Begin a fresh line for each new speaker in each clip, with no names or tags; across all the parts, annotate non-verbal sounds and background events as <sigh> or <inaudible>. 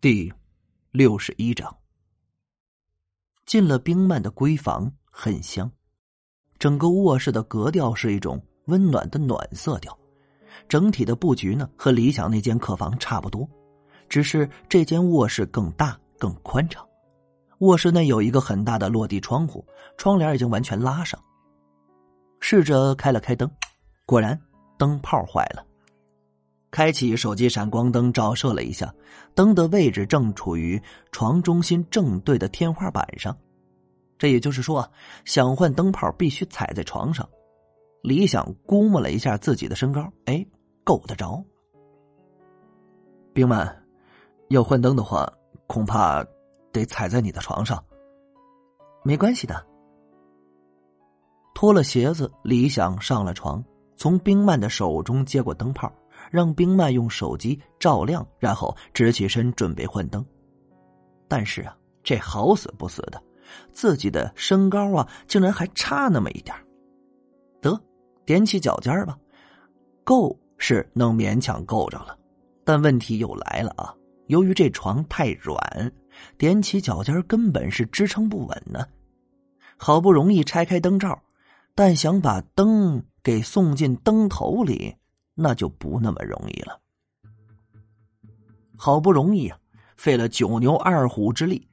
第六十一章，进了冰曼的闺房，很香。整个卧室的格调是一种温暖的暖色调，整体的布局呢和理想那间客房差不多，只是这间卧室更大更宽敞。卧室内有一个很大的落地窗户，窗帘已经完全拉上。试着开了开灯，果然灯泡坏了。开启手机闪光灯，照射了一下，灯的位置正处于床中心正对的天花板上。这也就是说，想换灯泡必须踩在床上。李想估摸了一下自己的身高，哎，够得着。冰曼，要换灯的话，恐怕得踩在你的床上。没关系的。脱了鞋子，李想上了床，从冰曼的手中接过灯泡。让冰曼用手机照亮，然后直起身准备换灯。但是啊，这好死不死的，自己的身高啊，竟然还差那么一点得，踮起脚尖吧，够是能勉强够着了。但问题又来了啊！由于这床太软，踮起脚尖根本是支撑不稳呢。好不容易拆开灯罩，但想把灯给送进灯头里。那就不那么容易了。好不容易啊，费了九牛二虎之力，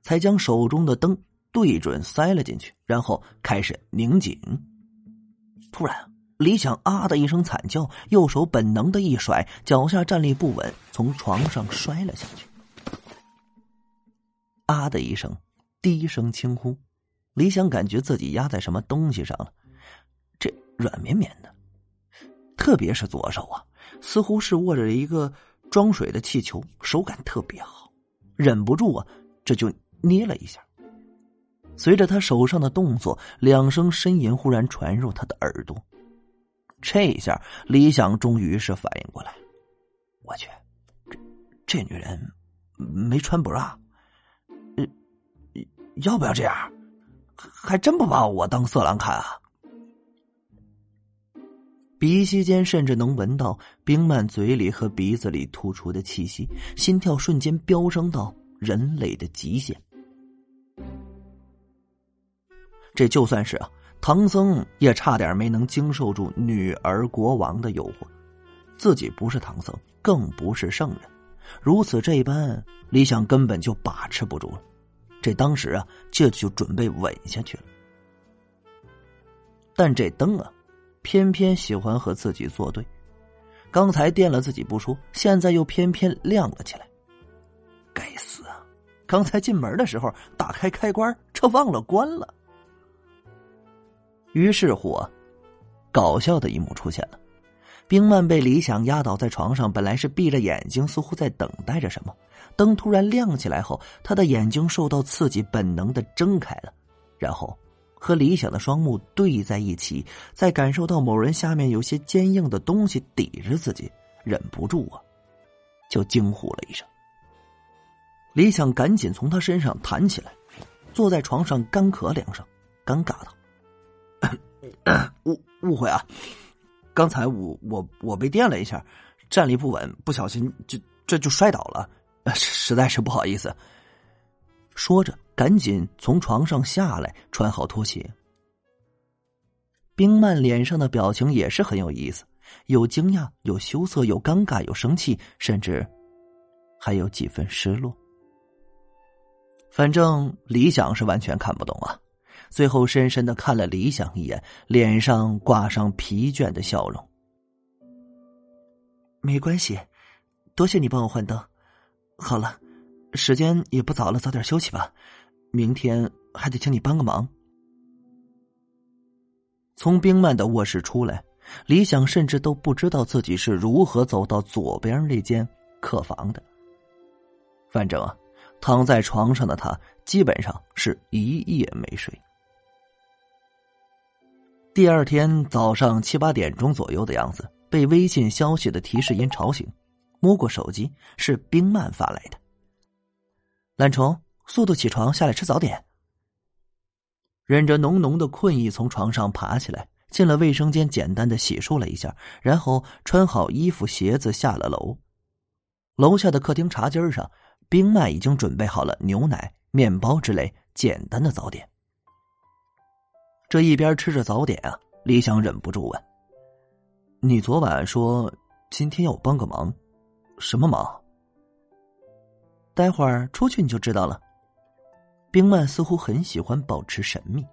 才将手中的灯对准塞了进去，然后开始拧紧。突然，李想啊的一声惨叫，右手本能的一甩，脚下站立不稳，从床上摔了下去。啊的一声低声轻呼，李想感觉自己压在什么东西上了，这软绵绵的。特别是左手啊，似乎是握着一个装水的气球，手感特别好，忍不住啊，这就捏了一下。随着他手上的动作，两声呻吟忽然传入他的耳朵。这一下，李想终于是反应过来，我去，这这女人没穿 bra，呃，要不要这样？还真不把我当色狼看啊！鼻息间甚至能闻到冰曼嘴里和鼻子里吐出的气息，心跳瞬间飙升到人类的极限。这就算是啊，唐僧也差点没能经受住女儿国王的诱惑。自己不是唐僧，更不是圣人，如此这般，李想根本就把持不住了。这当时啊，这就准备吻下去了。但这灯啊。偏偏喜欢和自己作对，刚才电了自己不说，现在又偏偏亮了起来。该死啊！刚才进门的时候打开开关，这忘了关了。于是乎，啊搞笑的一幕出现了：冰曼被李想压倒在床上，本来是闭着眼睛，似乎在等待着什么。灯突然亮起来后，他的眼睛受到刺激，本能的睁开了，然后。和理想的双目对在一起，在感受到某人下面有些坚硬的东西抵着自己，忍不住啊，就惊呼了一声。李想赶紧从他身上弹起来，坐在床上干咳两声，尴尬道：“ <coughs> 误误会啊，刚才我我我被电了一下，站立不稳，不小心就这就摔倒了，<laughs> 实在是不好意思。”说着。赶紧从床上下来，穿好拖鞋。冰曼脸上的表情也是很有意思，有惊讶，有羞涩，有尴尬，有生气，甚至还有几分失落。反正李想是完全看不懂啊。最后深深的看了李想一眼，脸上挂上疲倦的笑容。没关系，多谢你帮我换灯。好了，时间也不早了，早点休息吧。明天还得请你帮个忙。从冰曼的卧室出来，李想甚至都不知道自己是如何走到左边那间客房的。反正啊，躺在床上的他基本上是一夜没睡。第二天早上七八点钟左右的样子，被微信消息的提示音吵醒，摸过手机，是冰曼发来的。懒虫。速度起床，下来吃早点。忍着浓浓的困意，从床上爬起来，进了卫生间，简单的洗漱了一下，然后穿好衣服鞋子下了楼。楼下的客厅茶几上冰麦已经准备好了牛奶、面包之类简单的早点。这一边吃着早点啊，李想忍不住问：“你昨晚说今天要我帮个忙，什么忙？”待会儿出去你就知道了。冰曼似乎很喜欢保持神秘。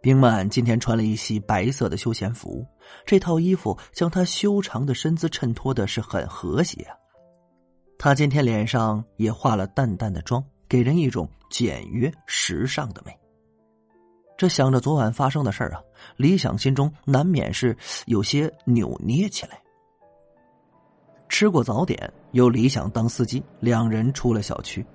冰曼今天穿了一袭白色的休闲服，这套衣服将她修长的身姿衬托的是很和谐啊。她今天脸上也化了淡淡的妆，给人一种简约时尚的美。这想着昨晚发生的事儿啊，李想心中难免是有些扭捏起来。吃过早点，由李想当司机，两人出了小区。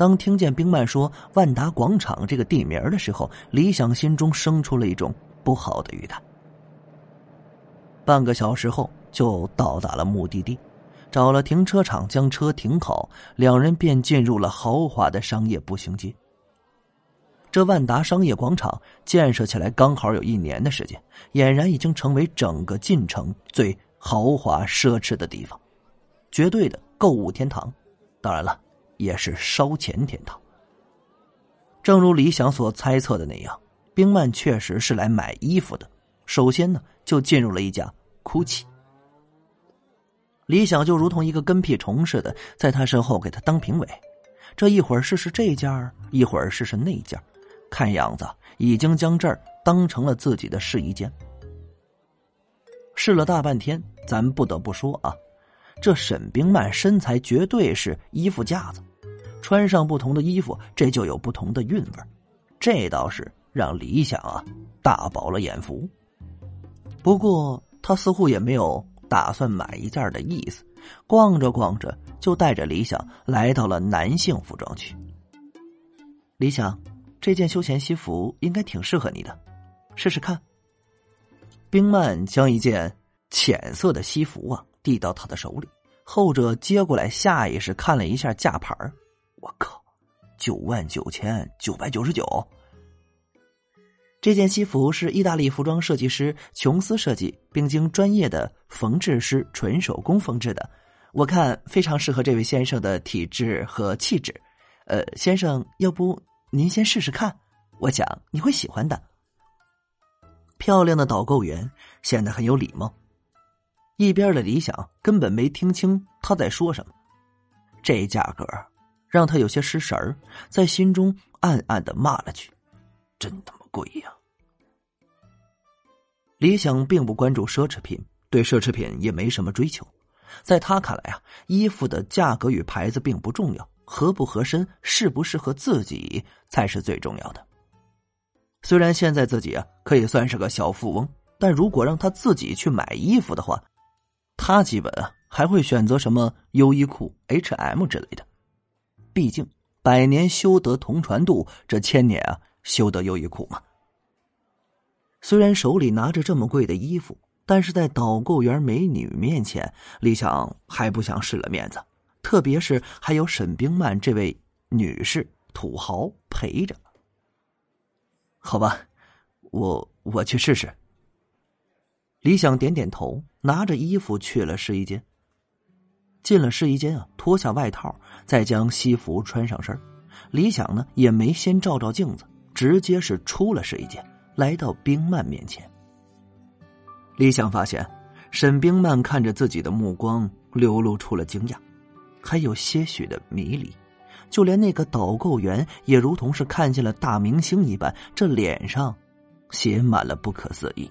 当听见冰曼说“万达广场”这个地名的时候，李想心中生出了一种不好的预感。半个小时后就到达了目的地，找了停车场将车停好，两人便进入了豪华的商业步行街。这万达商业广场建设起来刚好有一年的时间，俨然已经成为整个晋城最豪华奢侈的地方，绝对的购物天堂。当然了。也是烧钱天堂。正如李想所猜测的那样，冰曼确实是来买衣服的。首先呢，就进入了一家 GUCCI。李想就如同一个跟屁虫似的，在他身后给他当评委。这一会儿试试这件一会儿试试那件看样子已经将这儿当成了自己的试衣间。试了大半天，咱不得不说啊，这沈冰曼身材绝对是衣服架子。穿上不同的衣服，这就有不同的韵味这倒是让李想啊大饱了眼福。不过他似乎也没有打算买一件的意思，逛着逛着就带着李想来到了男性服装区。李想，这件休闲西服应该挺适合你的，试试看。冰曼将一件浅色的西服啊递到他的手里，后者接过来，下意识看了一下价牌我靠，九万九千九百九十九！这件西服是意大利服装设计师琼斯设计，并经专业的缝制师纯手工缝制的。我看非常适合这位先生的体质和气质。呃，先生，要不您先试试看？我想你会喜欢的。漂亮的导购员显得很有礼貌。一边的李想根本没听清他在说什么。这价格。让他有些失神儿，在心中暗暗的骂了句：“真他妈贵呀！”李想并不关注奢侈品，对奢侈品也没什么追求。在他看来啊，衣服的价格与牌子并不重要，合不合身、适不适合自己才是最重要的。虽然现在自己啊可以算是个小富翁，但如果让他自己去买衣服的话，他基本啊还会选择什么优衣库、H&M 之类的。毕竟，百年修得同船渡，这千年啊，修得优衣库嘛。虽然手里拿着这么贵的衣服，但是在导购员美女面前，李想还不想失了面子，特别是还有沈冰曼这位女士土豪陪着。好吧，我我去试试。李想点点头，拿着衣服去了试衣间。进了试衣间啊，脱下外套，再将西服穿上身。李想呢，也没先照照镜子，直接是出了试衣间，来到冰曼面前。李想发现，沈冰曼看着自己的目光流露出了惊讶，还有些许的迷离，就连那个导购员也如同是看见了大明星一般，这脸上写满了不可思议。